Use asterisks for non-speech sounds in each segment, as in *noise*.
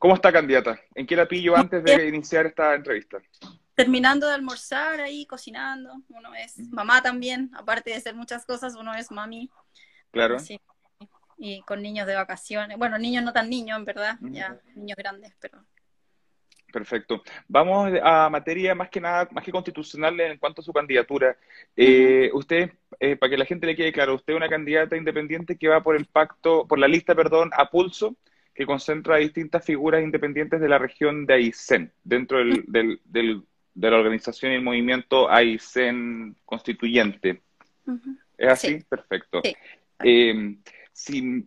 ¿Cómo está, candidata? ¿En qué la pillo antes de iniciar esta entrevista? Terminando de almorzar ahí, cocinando. Uno es mamá también, aparte de ser muchas cosas, uno es mami. Claro. Y con niños de vacaciones. Bueno, niños no tan niños, en verdad, ya niños grandes, pero Perfecto. Vamos a materia más que nada, más que constitucional en cuanto a su candidatura. Eh, usted, eh, para que la gente le quede claro, usted es una candidata independiente que va por el pacto, por la lista, perdón, a pulso, que concentra a distintas figuras independientes de la región de Aysén, dentro del, del, de la organización y el movimiento Aysén constituyente. ¿Es así? Perfecto. Eh, si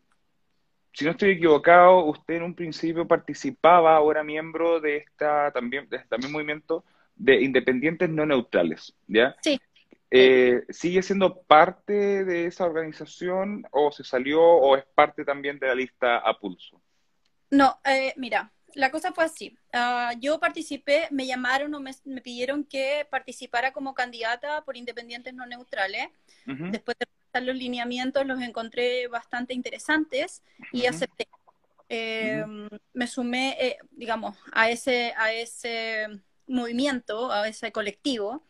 si no estoy equivocado, usted en un principio participaba, ahora miembro de esta también, de este también movimiento de independientes no neutrales, ¿ya? Sí. Eh, ¿Sigue siendo parte de esa organización o se salió o es parte también de la lista a pulso? No, eh, mira, la cosa fue así. Ah, yo participé, me llamaron o me, pidieron que participara como candidata por independientes no neutrales. Después de los lineamientos los encontré bastante interesantes y acepté. Eh, me sumé, eh, digamos, a ese, a ese movimiento, a ese colectivo,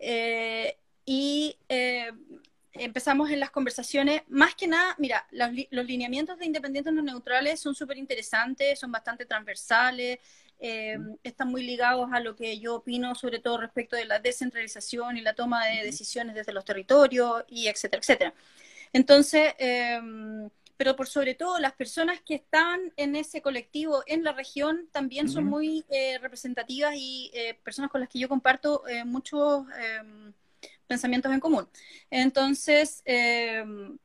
eh, y empezamos en las conversaciones, más que nada, mira, los, los lineamientos de independientes no neutrales son súper interesantes, son bastante transversales, eh, están muy ligados a lo que yo opino, sobre todo respecto de la descentralización y la toma de decisiones desde los territorios, y etcétera, etcétera. Entonces, em, pero por sobre todo las personas que están en ese colectivo en la región también son muy eh, representativas y eh, personas con las que yo comparto muchos em, pensamientos en común. Entonces, em,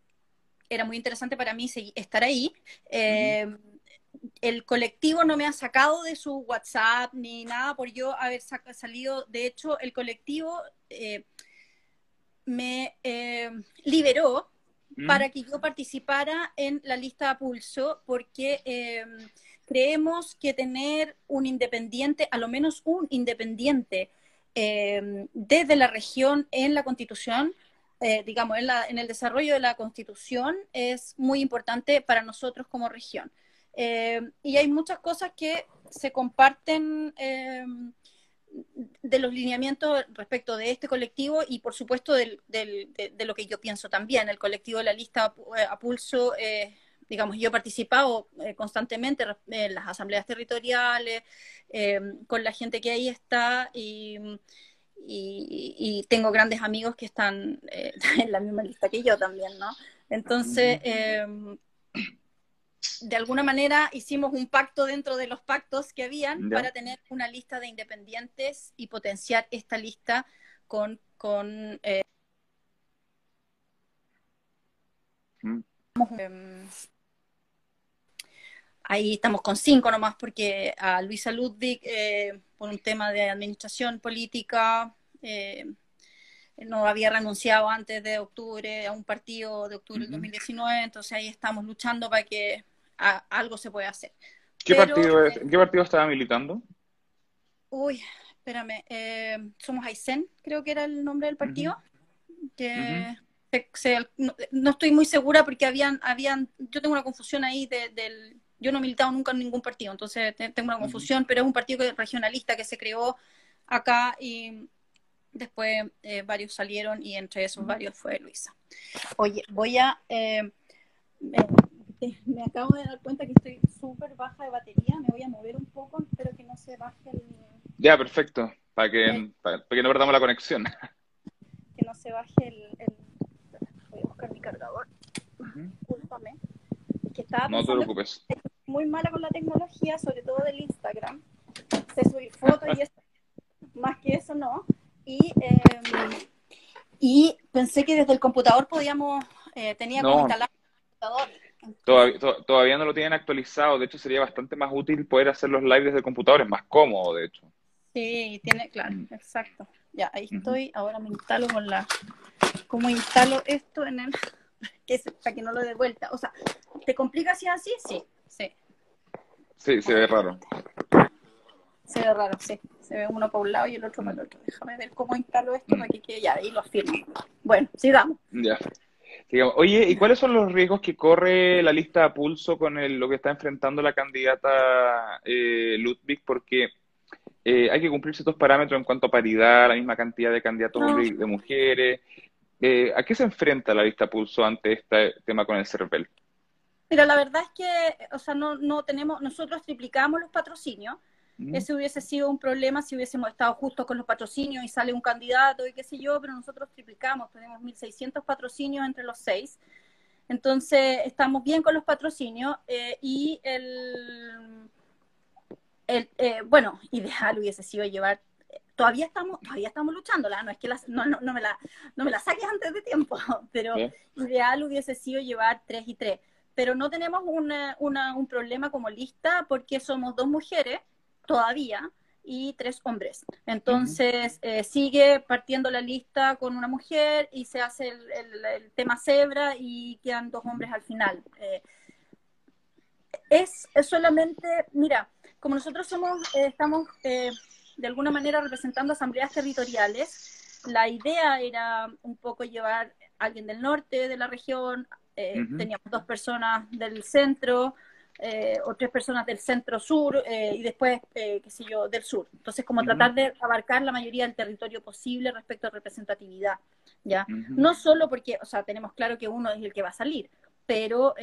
era muy interesante para mí estar ahí el colectivo no me ha sacado de su WhatsApp ni nada por yo haber salido. De hecho, el colectivo eh, me eh, liberó mm. para que yo participara en la lista pulso, porque em, creemos que tener un independiente, a lo menos un independiente, em, desde la región en la constitución, eh, digamos, en, en el desarrollo de la constitución, es muy importante para nosotros como región. Eh, y hay muchas cosas que se comparten eh, de los lineamientos respecto de este colectivo y por supuesto de, lo que yo pienso también. El colectivo de la lista a, pulso, eh, digamos, yo he participado constantemente en las asambleas territoriales, con la gente que ahí está y, y tengo grandes amigos que están *laughs* en la misma lista que yo también, ¿no? Entonces, de alguna manera hicimos un pacto dentro de los pactos que habían para tener una lista de independientes y potenciar esta lista con... con eh, mm. Ahí estamos con cinco nomás porque a Luisa Ludwig, eh, por un tema de administración política, eh, no había renunciado antes de octubre a un partido de octubre del 2019, entonces ahí estamos luchando para que algo se puede hacer. ¿Qué, partido es, ¿Qué partido estaba militando? Uy, espérame, eh, somos Aysén, creo que era el nombre del partido. que no, estoy muy segura porque habían, habían, yo tengo una confusión ahí del, yo no he militado nunca en ningún partido, entonces tengo una confusión, pero es un partido regionalista que se creó acá y después eh, varios salieron y entre esos varios fue Luisa. Oye, voy a... Eh, me acabo de dar cuenta que estoy súper baja de batería, me voy a mover un poco, espero que no se baje el... Ya, perfecto, para que, para, que no perdamos la conexión. Que no se baje el... Voy a buscar mi cargador, discúlpame. que estaba no te preocupes. Muy mala con la tecnología, sobre todo del Instagram. Sé subir fotos y eso, más que eso no. Y, em, y pensé que desde el computador podíamos, eh, tenía como instalar el computador Todavía, no lo tienen actualizado, de hecho sería bastante más útil poder hacer los lives desde el computador, es más cómodo, de hecho. Sí, tiene, claro, exacto. Ya, ahí estoy, ahora me instalo con la... ¿Cómo instalo esto en el...? *laughs* Que para que no lo dé vuelta. O sea, ¿te complica si así? Sí, sí. Sí, se ve raro. Se ve raro, sí. Se ve uno para un lado y el otro para el otro. Déjame ver cómo instalo esto para que quede ya, ahí lo firmo. Bueno, sigamos. Ya. Oye, ¿y cuáles son los riesgos que corre la lista a pulso con lo que está enfrentando la candidata eh, Ludwig? Porque eh, hay que cumplir ciertos parámetros en cuanto a paridad, la misma cantidad de candidatos y de mujeres. Eh, ¿A qué se enfrenta la lista pulso ante este tema con el CERVEL? Mira, la verdad es que, o sea, no, no tenemos, nosotros triplicamos los patrocinios. Ese hubiese sido un problema si hubiésemos estado justo con los patrocinios y sale un candidato y qué sé yo, pero nosotros triplicamos, tenemos 1.600 patrocinios entre los seis. Entonces, estamos bien con los patrocinios eh, y el, el eh, bueno, ideal hubiese sido llevar todavía estamos todavía estamos luchándola no es que no, no, me la no me la saques antes de tiempo *laughs* pero ideal hubiese sido llevar tres y tres pero no tenemos una, un problema como lista porque somos dos mujeres todavía y tres hombres. Entonces eh, sigue partiendo la lista con una mujer y se hace el, tema cebra y quedan dos hombres al final. Eh, es, solamente, mira, como nosotros somos, eh, estamos de alguna manera representando asambleas territoriales, la idea era un poco llevar a alguien del norte de la región, teníamos dos personas del centro, eh, o tres personas del centro sur eh, y después, eh, qué sé yo, del sur. Entonces, como tratar de abarcar la mayoría del territorio posible respecto a representatividad, ¿ya? No solo porque, o sea, tenemos claro que uno es el que va a salir, pero,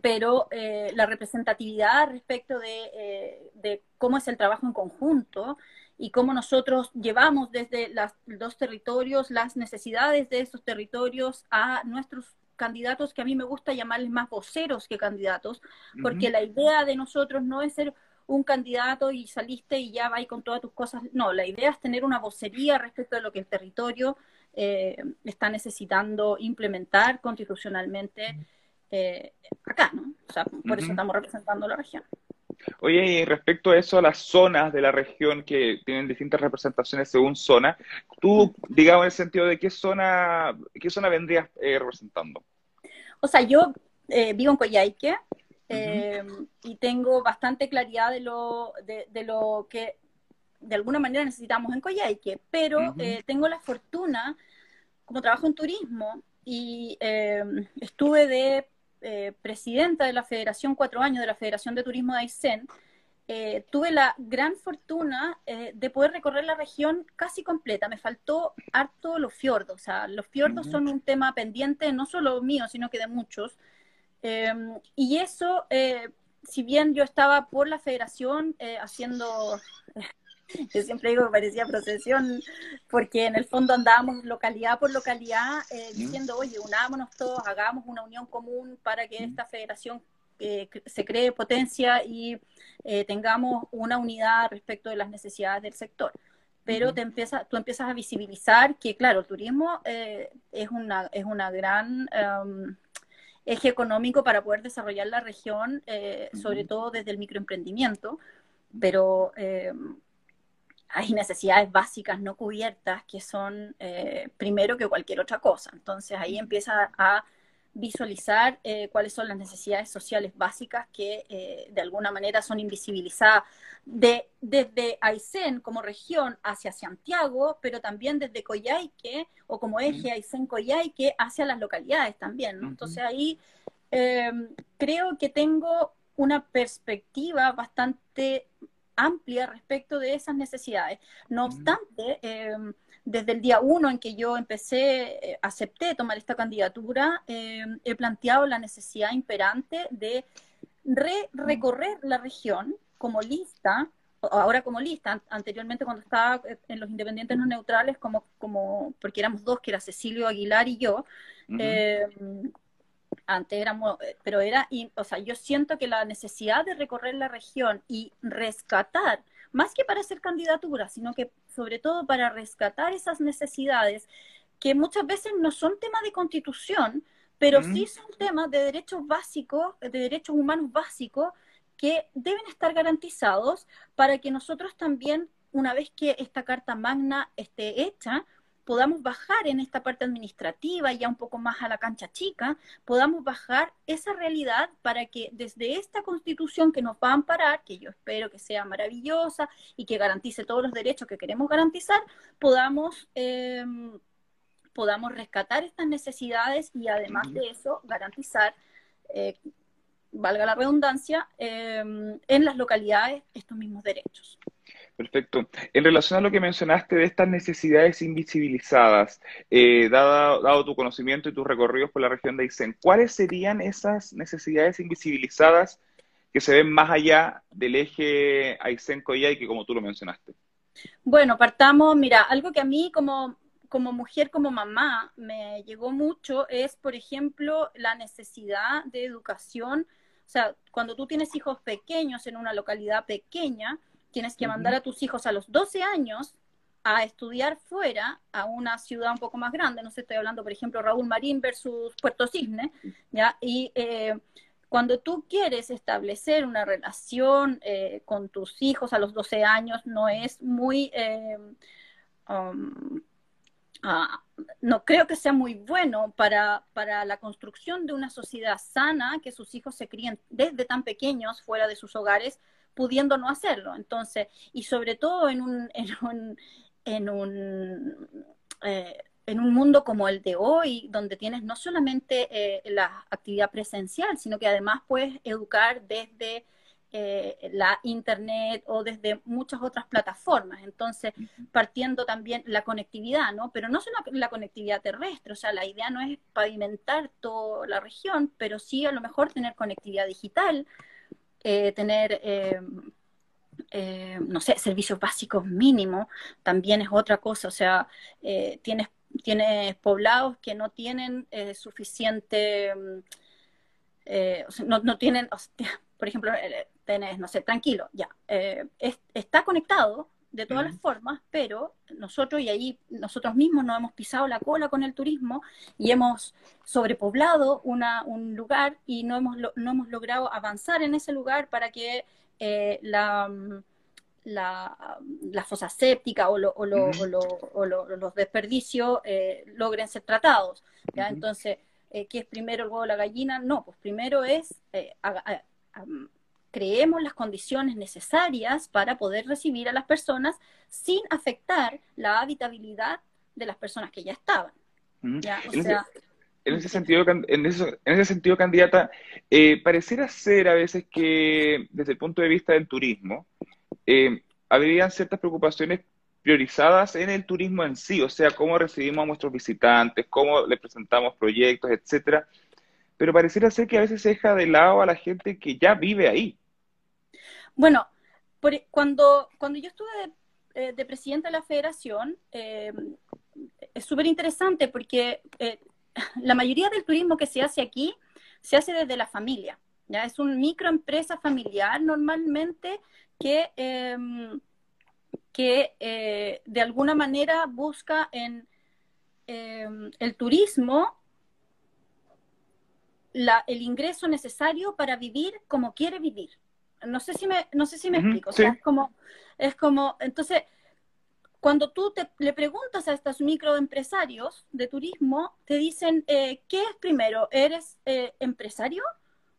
pero la representatividad respecto de, de, cómo es el trabajo en conjunto y cómo nosotros llevamos desde los dos territorios las necesidades de esos territorios a nuestros candidatos que a mí me gusta llamarles más voceros que candidatos, porque la idea de nosotros no es ser un candidato y saliste y ya vais con todas tus cosas. No, la idea es tener una vocería respecto de lo que el territorio eh, está necesitando implementar constitucionalmente eh, acá, ¿no? O sea, por eso estamos representando la región. Oye, y respecto a eso, a las zonas de la región que tienen distintas representaciones según zona, tú, digamos, en el sentido de qué zona, qué zona vendrías eh, representando. O sea, yo eh, vivo en Coyhaique eh, y tengo bastante claridad de lo, de, lo que de alguna manera necesitamos en Coyhaique, pero tengo la fortuna, como trabajo en turismo y estuve de eh, presidenta de la Federación cuatro años de la Federación de Turismo de Aysén, eh, tuve la gran fortuna eh, de poder recorrer la región casi completa. Me faltó harto los fiordos. O sea, los fiordos son un tema pendiente no solo mío, sino que de muchos. Em, y eso, si bien yo estaba por la federación haciendo *laughs* yo siempre digo que parecía procesión, porque en el fondo andábamos localidad por localidad eh, diciendo, oye, unámonos todos, hagamos una unión común para que esta federación eh, se cree potencia y eh, tengamos una unidad respecto de las necesidades del sector. Pero te empieza, tú empiezas a visibilizar que, claro, el turismo es, una, es una gran em, eje económico para poder desarrollar la región, sobre todo desde el microemprendimiento, pero em, hay necesidades básicas no cubiertas que son eh, primero que cualquier otra cosa. Entonces ahí empieza a visualizar eh, cuáles son las necesidades sociales básicas que eh, de alguna manera son invisibilizadas de, desde Aysén como región hacia Santiago, pero también desde Coyhaique o como eje Aysén-Coyhaique hacia las localidades también. Entonces ahí creo que tengo una perspectiva bastante amplia respecto de esas necesidades. No obstante, em, desde el día uno en que yo empecé, eh, acepté tomar esta candidatura, em, he planteado la necesidad imperante de recorrer la región como lista, ahora como lista, anteriormente cuando estaba en los independientes no neutrales, como, como porque éramos dos, que era Cecilio Aguilar y yo, antes éramos, eh, pero era, o sea, yo siento que la necesidad de recorrer la región y rescatar, más que para hacer candidatura, sino que sobre todo para rescatar esas necesidades que muchas veces no son temas de constitución, pero sí son temas de derechos básicos, de derechos humanos básicos, que deben estar garantizados para que nosotros también, una vez que esta Carta Magna esté hecha, podamos bajar en esta parte administrativa, ya un poco más a la cancha chica, podamos bajar esa realidad para que desde esta constitución que nos va a amparar, que yo espero que sea maravillosa y que garantice todos los derechos que queremos garantizar, podamos... Em, podamos rescatar estas necesidades y además de eso garantizar, eh, valga la redundancia, em, en las localidades estos mismos derechos. Perfecto. En relación a lo que mencionaste de estas necesidades invisibilizadas, eh, dado, tu conocimiento y tus recorridos por la región de Aysén, ¿cuáles serían esas necesidades invisibilizadas que se ven más allá del eje Aysén-Coyay, que como tú lo mencionaste? Bueno, partamos, mira, algo que a mí como, como mujer, como mamá, me llegó mucho es, por ejemplo, la necesidad de educación. O sea, cuando tú tienes hijos pequeños en una localidad pequeña, tienes que mandar a tus hijos a los 12 años a estudiar fuera, a una ciudad un poco más grande, no sé, estoy hablando, por ejemplo, Raúl Marín versus Puerto Cisne, ¿ya? Y eh, cuando tú quieres establecer una relación eh, con tus hijos a los 12 años, no es muy... Eh, um, ah, no creo que sea muy bueno para, para la construcción de una sociedad sana que sus hijos se críen desde tan pequeños fuera de sus hogares pudiendo no hacerlo. Entonces, y sobre todo en un, en un, en un, eh, en un mundo como el de hoy, donde tienes no solamente eh, la actividad presencial, sino que además puedes educar desde eh, la internet o desde muchas otras plataformas. Entonces, partiendo también la conectividad, ¿no? Pero no solo la conectividad terrestre, o sea, la idea no es pavimentar toda la región, pero sí a lo mejor tener conectividad digital, eh, tener, eh, eh, no sé, servicios básicos mínimos, también es otra cosa. O sea, tienes, tienes poblados que no tienen suficiente, mm, no, no, tienen, *laughs* por ejemplo, tenés, no sé, tranquilo, ya, está conectado, de todas las formas, pero nosotros, y ahí nosotros mismos nos hemos pisado la cola con el turismo y hemos sobrepoblado una, un lugar y no hemos, no hemos logrado avanzar en ese lugar para que eh, la, la, la, fosa séptica o, o, los desperdicios eh, logren ser tratados. ¿ya? Entonces, eh, ¿qué es primero el huevo o la gallina? No, pues primero es creemos las condiciones necesarias para poder recibir a las personas sin afectar la habitabilidad de las personas que ya estaban. en, ese, sentido, en, ese sentido, candidata, eh, pareciera ser a veces que desde el punto de vista del turismo, eh, habrían ciertas preocupaciones priorizadas en el turismo en sí, o sea, cómo recibimos a nuestros visitantes, cómo les presentamos proyectos, etcétera, pero pareciera ser que a veces se deja de lado a la gente que ya vive ahí. Bueno, e, cuando, cuando yo estuve de, eh, presidenta de la federación, eh, es súper interesante porque eh, *laughs* la mayoría del turismo que se hace aquí se hace desde la familia. Es una microempresa familiar normalmente que, em, que de alguna manera busca en em, el turismo el ingreso necesario para vivir como quiere vivir. No sé si me, no sé si me explico. O sea, es como, es como, entonces, cuando tú te, le preguntas a estos microempresarios de turismo, te dicen, eh, ¿qué es primero? ¿Eres eh, empresario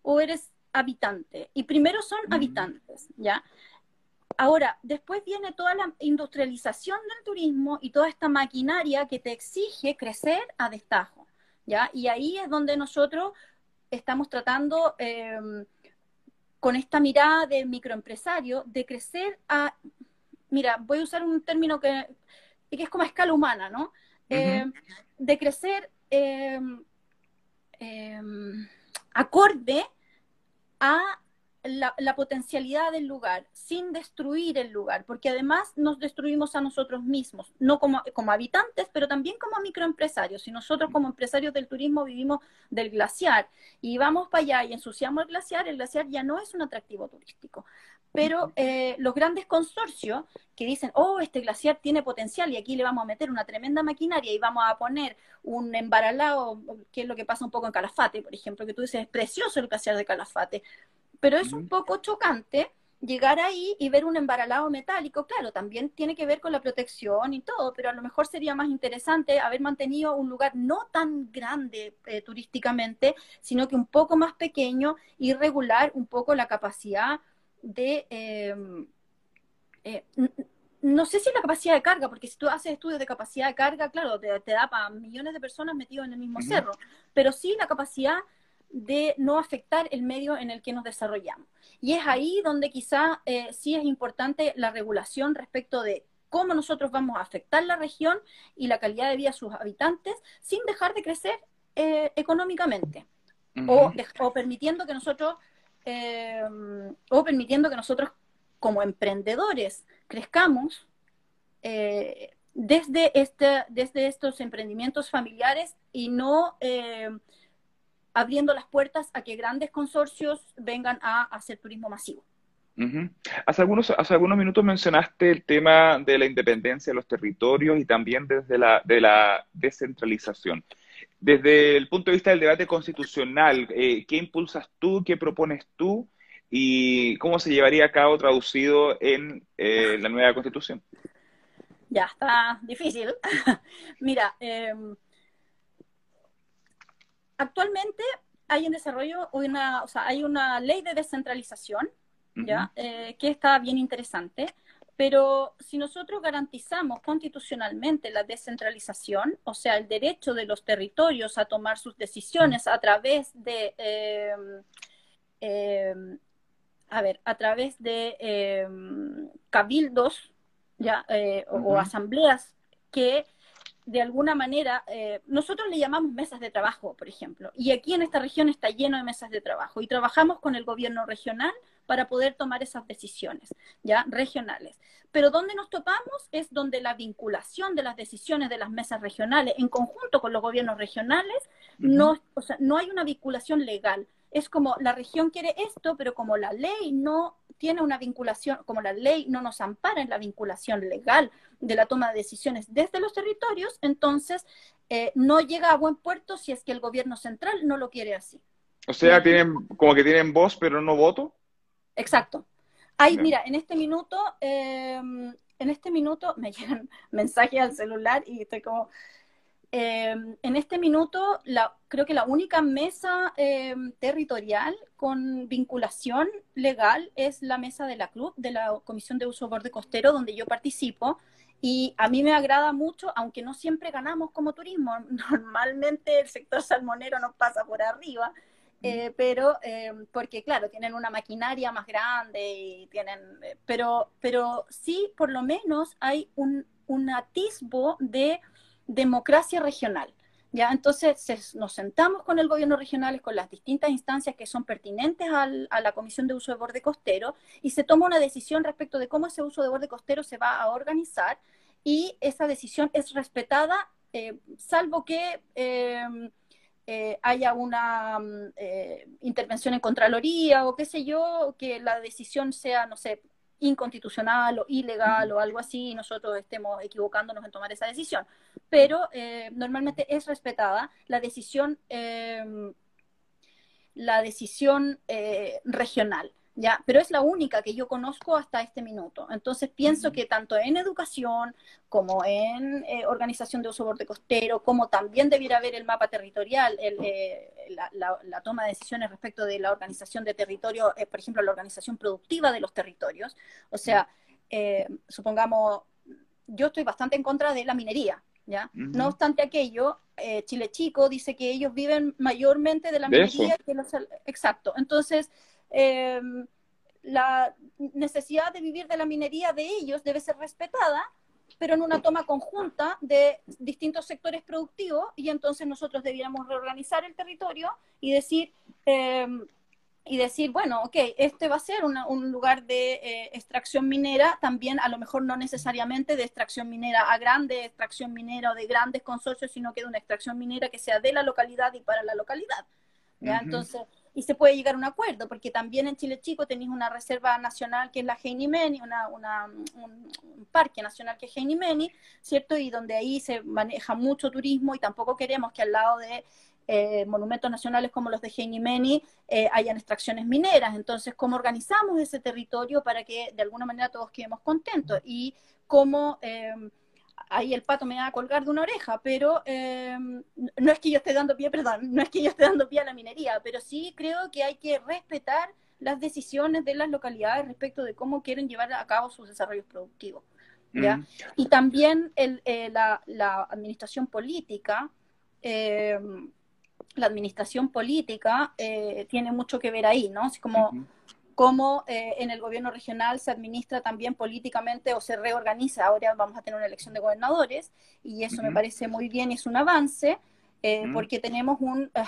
o eres habitante? Y primero son habitantes, ¿ya? Ahora, después viene toda la industrialización del turismo y toda esta maquinaria que te exige crecer a destajo, ¿ya? Y ahí es donde nosotros estamos tratando eh, con esta mirada de microempresario, de crecer a, mira, voy a usar un término que, que es como a escala humana, ¿no? Eh, de crecer eh, eh, acorde a la, potencialidad del lugar, sin destruir el lugar, porque además nos destruimos a nosotros mismos, no como, como habitantes, pero también como microempresarios. Si nosotros como empresarios del turismo vivimos del glaciar y vamos para allá y ensuciamos el glaciar, el glaciar ya no es un atractivo turístico. Pero eh, los grandes consorcios que dicen, oh, este glaciar tiene potencial y aquí le vamos a meter una tremenda maquinaria y vamos a poner un embaralado, que es lo que pasa un poco en Calafate, por ejemplo, que tú dices, es precioso el glaciar de Calafate pero es un poco chocante llegar ahí y ver un embaralado metálico, claro, también tiene que ver con la protección y todo, pero a lo mejor sería más interesante haber mantenido un lugar no tan grande eh, turísticamente, sino que un poco más pequeño y regular un poco la capacidad de... Em, eh, no sé si la capacidad de carga, porque si tú haces estudios de capacidad de carga, claro, te, da para millones de personas metidos en el mismo cerro, pero sí la capacidad de no afectar el medio en el que nos desarrollamos. Y es ahí donde quizá eh, sí es importante la regulación respecto de cómo nosotros vamos a afectar la región y la calidad de vida de sus habitantes sin dejar de crecer eh, económicamente o, permitiendo que nosotros eh, o permitiendo que nosotros como emprendedores crezcamos desde, este, desde estos emprendimientos familiares y no abriendo las puertas a que grandes consorcios vengan a hacer turismo masivo. hace, algunos, hace algunos minutos mencionaste el tema de la independencia de los territorios y también desde la, de la descentralización. Desde el punto de vista del debate constitucional, eh, ¿qué impulsas tú, qué propones tú y cómo se llevaría a cabo traducido en eh, la nueva constitución? Ya, está difícil. *laughs* Mira, eh, actualmente hay en desarrollo una, o sea, hay una ley de descentralización, ¿ya? Eh, que está bien interesante, pero si nosotros garantizamos constitucionalmente la descentralización, o sea, el derecho de los territorios a tomar sus decisiones a través de, em, em, a ver, a través de em, cabildos, ¿ya? Eh, o asambleas que de alguna manera, eh, nosotros le llamamos mesas de trabajo, por ejemplo, y aquí en esta región está lleno de mesas de trabajo y trabajamos con el gobierno regional para poder tomar esas decisiones, ya regionales. Pero donde nos topamos es donde la vinculación de las decisiones de las mesas regionales en conjunto con los gobiernos regionales, no, o sea, no hay una vinculación legal. Es como la región quiere esto, pero como la ley no tiene una vinculación, como la ley no nos ampara en la vinculación legal de la toma de decisiones desde los territorios, entonces eh, no llega a buen puerto si es que el gobierno central no lo quiere así. O sea, tienen como que tienen voz pero no voto. Exacto. Hay, mira, en este minuto, em, en este minuto me *laughs* llegan mensajes al celular y estoy como, em, en este minuto, la, creo que la única mesa em, territorial con vinculación legal es la mesa de la club, de la Comisión de Uso Borde Costero, donde yo participo, y a mí me agrada mucho, aunque no siempre ganamos como turismo, *laughs* normalmente el sector salmonero nos pasa por arriba, eh, pero eh, porque claro, tienen una maquinaria más grande y tienen, eh, pero, pero sí, por lo menos hay un, un atisbo de democracia regional. ¿ya? Entonces nos sentamos con el gobierno regional, con las distintas instancias que son pertinentes al, a la Comisión de Uso de Borde Costero y se toma una decisión respecto de cómo ese uso de borde costero se va a organizar y esa decisión es respetada, eh, salvo que eh, eh, haya una mm, intervención en Contraloría o qué sé yo, que la decisión sea, no sé, inconstitucional o ilegal o algo así y nosotros estemos equivocándonos en tomar esa decisión. Pero normalmente es respetada la decisión, la decisión regional. ¿Ya? Pero es la única que yo conozco hasta este minuto. Entonces pienso que tanto en educación como en eh, organización de uso borde costero, como también debiera haber el mapa territorial, eh, la, toma de decisiones respecto de la organización de territorio, eh, por ejemplo, la organización productiva de los territorios. O sea, supongamos, yo estoy bastante en contra de la minería, ¿ya? No obstante aquello, Chile Chico dice que ellos viven mayormente de la minería. Que los, exacto. Entonces, Em, la necesidad de vivir de la minería de ellos debe ser respetada, pero en una toma conjunta de distintos sectores productivos y entonces nosotros debiéramos reorganizar el territorio y decir, em, y decir, bueno, ok, este va a ser un lugar de eh, extracción minera, también a lo mejor no necesariamente de extracción minera a grande extracción minera o de grandes consorcios, sino que de una extracción minera que sea de la localidad y para la localidad. ¿ya? Entonces, y se puede llegar a un acuerdo, porque también en Chile Chico tenéis una reserva nacional que es la Heinimeni, una, una, un, parque nacional que es Heinimeni, ¿cierto? Y donde ahí se maneja mucho turismo y tampoco queremos que al lado de eh, monumentos nacionales como los de Heinimeni eh, hayan extracciones mineras. Entonces, ¿cómo organizamos ese territorio para que de alguna manera todos quedemos contentos? Y cómo... Eh, ahí el pato me va a colgar de una oreja, pero eh, no es que yo esté dando pie, perdón, no es que yo esté dando pie a la minería, pero sí creo que hay que respetar las decisiones de las localidades respecto de cómo quieren llevar a cabo sus desarrollos productivos. ¿ya? Y también el, la, la, administración política, la administración política tiene mucho que ver ahí, ¿no? Así como cómo eh, en el gobierno regional se administra también políticamente o se reorganiza. Ahora vamos a tener una elección de gobernadores y eso me parece muy bien y es un avance eh, porque tenemos un, ah,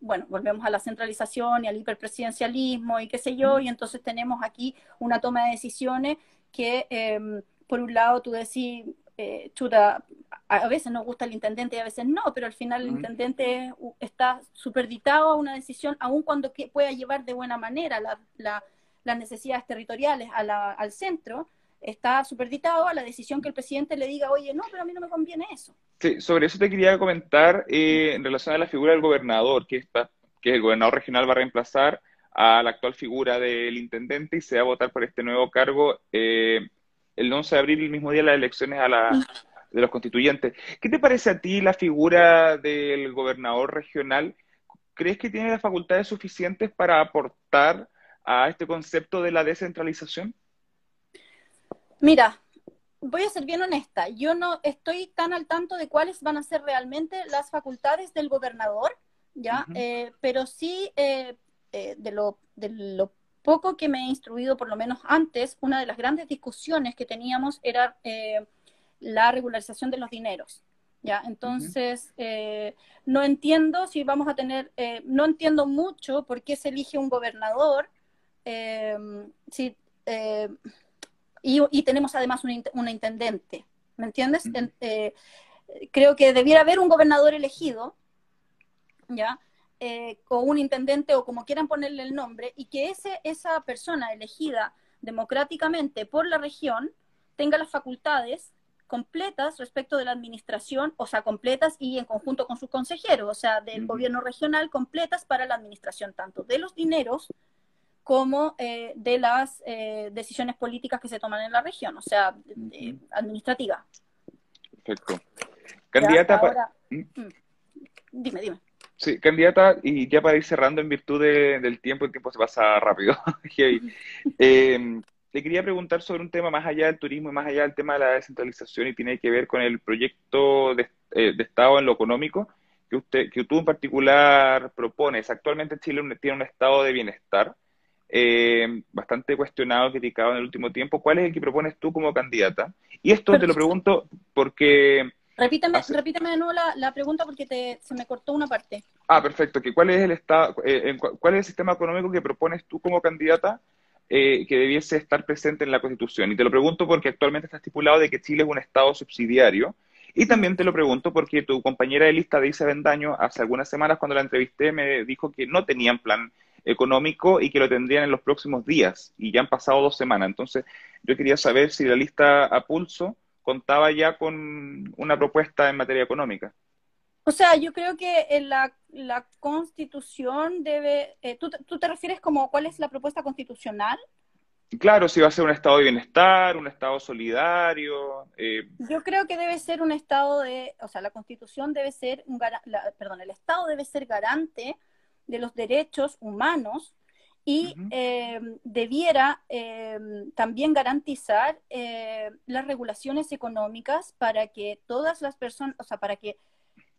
bueno, volvemos a la centralización y al hiperpresidencialismo y qué sé yo, y entonces tenemos aquí una toma de decisiones que, em, por un lado, tú decís, eh, chuta, a veces nos gusta el intendente y a veces no, pero al final el intendente está superditado a una decisión, aun cuando que pueda llevar de buena manera las necesidades territoriales al centro, está superditado a la decisión que el presidente le diga, oye, no, pero a mí no me conviene eso. Sí, sobre eso te quería comentar eh, en relación a la figura del gobernador, que, está, que el gobernador regional va a reemplazar a la actual figura del intendente y se va a votar por este nuevo cargo eh, el 11 de abril, el mismo día de las elecciones a la, de los constituyentes. ¿Qué te parece a ti la figura del gobernador regional? ¿Crees que tiene las facultades suficientes para aportar a este concepto de la descentralización? Mira, voy a ser bien honesta. Yo no estoy tan al tanto de cuáles van a ser realmente las facultades del gobernador, ¿ya? Eh, pero sí, eh, eh, de, lo, de lo poco que me he instruido, por lo menos antes, una de las grandes discusiones que teníamos era la regularización de los dineros. ¿ya? Entonces, eh, no entiendo si vamos a tener, eh, no entiendo mucho por qué se elige un gobernador, si, eh, y, tenemos además una, intendente, ¿me entiendes? creo que debiera haber un gobernador elegido, ¿ya? O un intendente, o como quieran ponerle el nombre, y que ese, esa persona elegida democráticamente por la región tenga las facultades completas respecto de la administración, o sea, completas y en conjunto con sus consejeros, o sea, del gobierno regional, completas para la administración tanto de los dineros como eh, de las eh, decisiones políticas que se toman en la región, o sea, administrativa. Perfecto. Candidata. ¿Mm? ¿Mm? Dime, dime. Sí, candidata, y ya para ir cerrando en virtud del tiempo, el tiempo se pasa rápido. *laughs* eh, le quería preguntar sobre un tema más allá del turismo y más allá del tema de la descentralización y tiene que ver con el proyecto de, eh, Estado en lo económico que usted, que tú en particular propones. Actualmente Chile tiene un estado de bienestar eh, bastante cuestionado, criticado en el último tiempo. ¿Cuál es el que propones tú como candidata? Y esto te lo pregunto porque... Repítame, repítame de nuevo la, pregunta porque se me cortó una parte. Ah, perfecto. ¿Cuál es el estado, eh, cuál es el sistema económico que propones tú como candidata eh, que debiese estar presente en la Constitución. Y te lo pregunto porque actualmente está estipulado de que Chile es un Estado subsidiario. Y también te lo pregunto porque tu compañera de lista, Dice Bendaño, hace algunas semanas cuando la entrevisté me dijo que no tenían plan económico y que lo tendrían en los próximos días. Y ya han pasado dos semanas. Entonces, yo quería saber si la lista a pulso contaba ya con una propuesta en materia económica. O sea, yo creo que en la, la constitución debe... Eh, ¿tú, ¿tú, te refieres como cuál es la propuesta constitucional? Claro, si va a ser un estado de bienestar, un estado solidario. Eh. Yo creo que debe ser un estado de... O sea, la constitución debe ser... Un, perdón, el estado debe ser garante de los derechos humanos y eh, debiera también garantizar las regulaciones económicas para que todas las personas, o sea, para que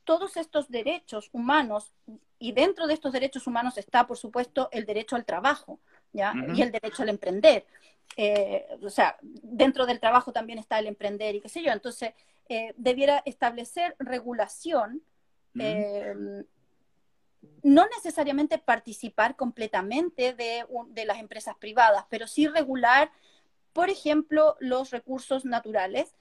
todos estos derechos humanos, y dentro de estos derechos humanos está, por supuesto, el derecho al trabajo, ¿ya? Y el derecho al emprender. Eh, o sea, dentro del trabajo también está el emprender y qué sé yo. Entonces, eh, debiera establecer regulación, eh, no necesariamente participar completamente de, de, las empresas privadas, pero sí regular, por ejemplo, los recursos naturales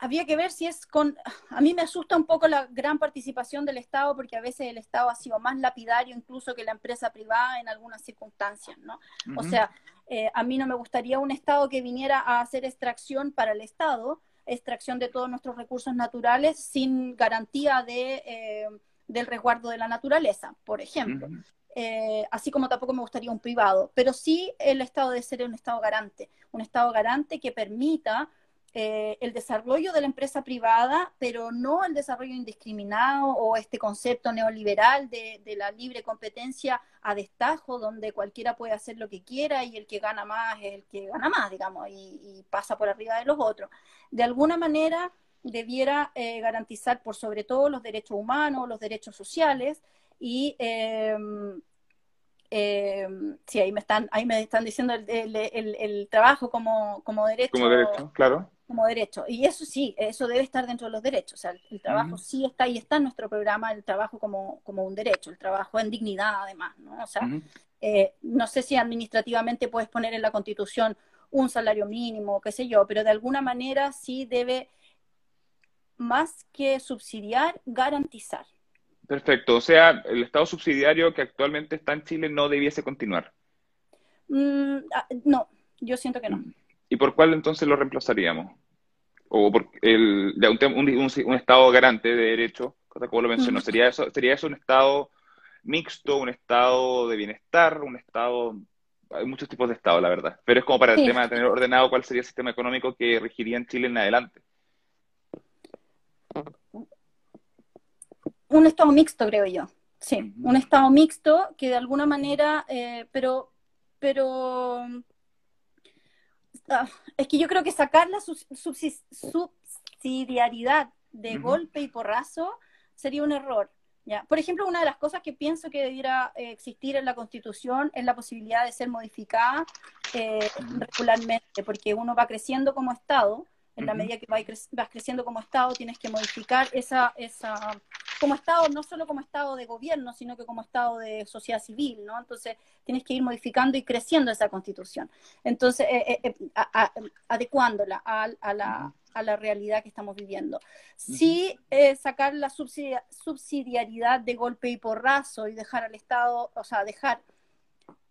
había que ver si es con... A mí me asusta un poco la gran participación del Estado porque a veces el Estado ha sido más lapidario incluso que la empresa privada en algunas circunstancias, ¿no? O sea, eh, a mí no me gustaría un Estado que viniera a hacer extracción para el Estado, extracción de todos nuestros recursos naturales sin garantía de, eh, del resguardo de la naturaleza, por ejemplo. Eh, así como tampoco me gustaría un privado, pero sí el Estado debe ser un Estado garante, un Estado garante que permita eh, el desarrollo de la empresa privada, pero no el desarrollo indiscriminado o este concepto neoliberal de, la libre competencia a destajo, donde cualquiera puede hacer lo que quiera y el que gana más es el que gana más, digamos, y, pasa por arriba de los otros. De alguna manera debiera eh, garantizar por sobre todo los derechos humanos, los derechos sociales y em, eh, sí, ahí me están, ahí me están diciendo el, el, trabajo como, como derecho. Como derecho, claro como derecho. Y eso sí, eso debe estar dentro de los derechos. O sea, el, trabajo sí está y está en nuestro programa, el trabajo como, como un derecho, el trabajo en dignidad además, ¿no? O sea, eh, no sé si administrativamente puedes poner en la Constitución un salario mínimo, qué sé yo, pero de alguna manera sí debe, más que subsidiar, garantizar. Perfecto. O sea, el Estado subsidiario que actualmente está en Chile no debiese continuar. Mm, ah, no, yo siento que no. ¿Y por cuál entonces lo reemplazaríamos? O por el, un, Estado garante de derecho, como lo mencionó, ¿sería eso, ¿sería eso un Estado mixto, un Estado de bienestar, un Estado... Hay muchos tipos de Estado, la verdad. Pero es como para el tema de tener ordenado cuál sería el sistema económico que regiría en Chile en adelante. Un Estado mixto, creo yo. Sí, un Estado mixto que de alguna manera, eh, pero, pero Ah, es que yo creo que sacar la subsidiariedad de golpe y porrazo sería un error. ¿ya? Por ejemplo, una de las cosas que pienso que debiera eh, existir en la Constitución es la posibilidad de ser modificada eh, regularmente, porque uno va creciendo como Estado en la medida que vas creciendo como Estado, tienes que modificar esa, esa, como Estado, no solo como Estado de gobierno, sino que como Estado de sociedad civil, ¿no? Entonces, tienes que ir modificando y creciendo esa constitución. Entonces, eh, eh, eh, adecuándola a, la, a, la, realidad que estamos viviendo. Sí, sacar la subsidiariedad de golpe y porrazo y dejar al Estado, o sea, dejar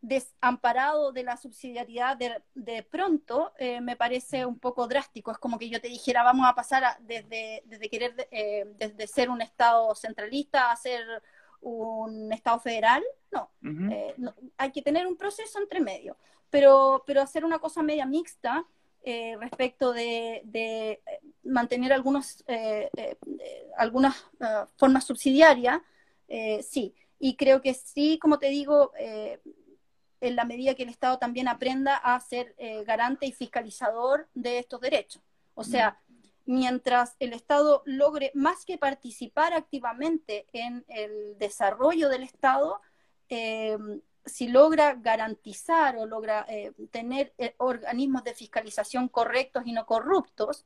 desamparado de la subsidiariedad de, pronto, eh, me parece un poco drástico. Es como que yo te dijera, vamos a pasar desde, desde querer, eh, desde ser un Estado centralista a ser un Estado federal. Eh, no, hay que tener un proceso entre medio, pero, pero hacer una cosa media mixta respecto de, mantener algunos, algunas formas subsidiarias, sí. Y creo que sí, como te digo, en la medida que el Estado también aprenda a ser eh, garante y fiscalizador de estos derechos. O sea, mientras el Estado logre, más que participar activamente en el desarrollo del Estado, eh, si logra garantizar o logra eh, tener organismos de fiscalización correctos y no corruptos,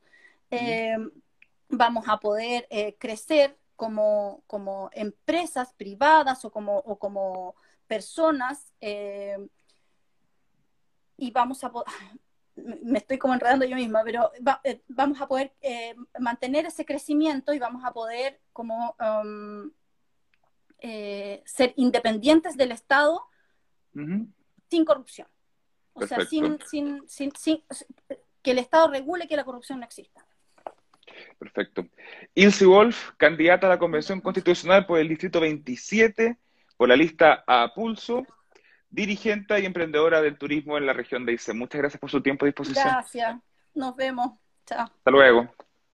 vamos a poder crecer como, como empresas privadas o como, o como personas eh, y vamos a poder, *laughs* me estoy como enredando yo misma, pero eh, vamos a poder eh, mantener ese crecimiento y vamos a poder como um, ser independientes del Estado sin corrupción. O sea, sin, sin, sin, que el Estado regule que la corrupción no exista. Perfecto. Ilse Wolf, candidata a la Convención Constitucional por el Distrito 27 por la lista a pulso, dirigente y emprendedora del turismo en la región de ICE. Muchas gracias por su tiempo y disposición. Gracias. Nos vemos. Chao. Hasta luego.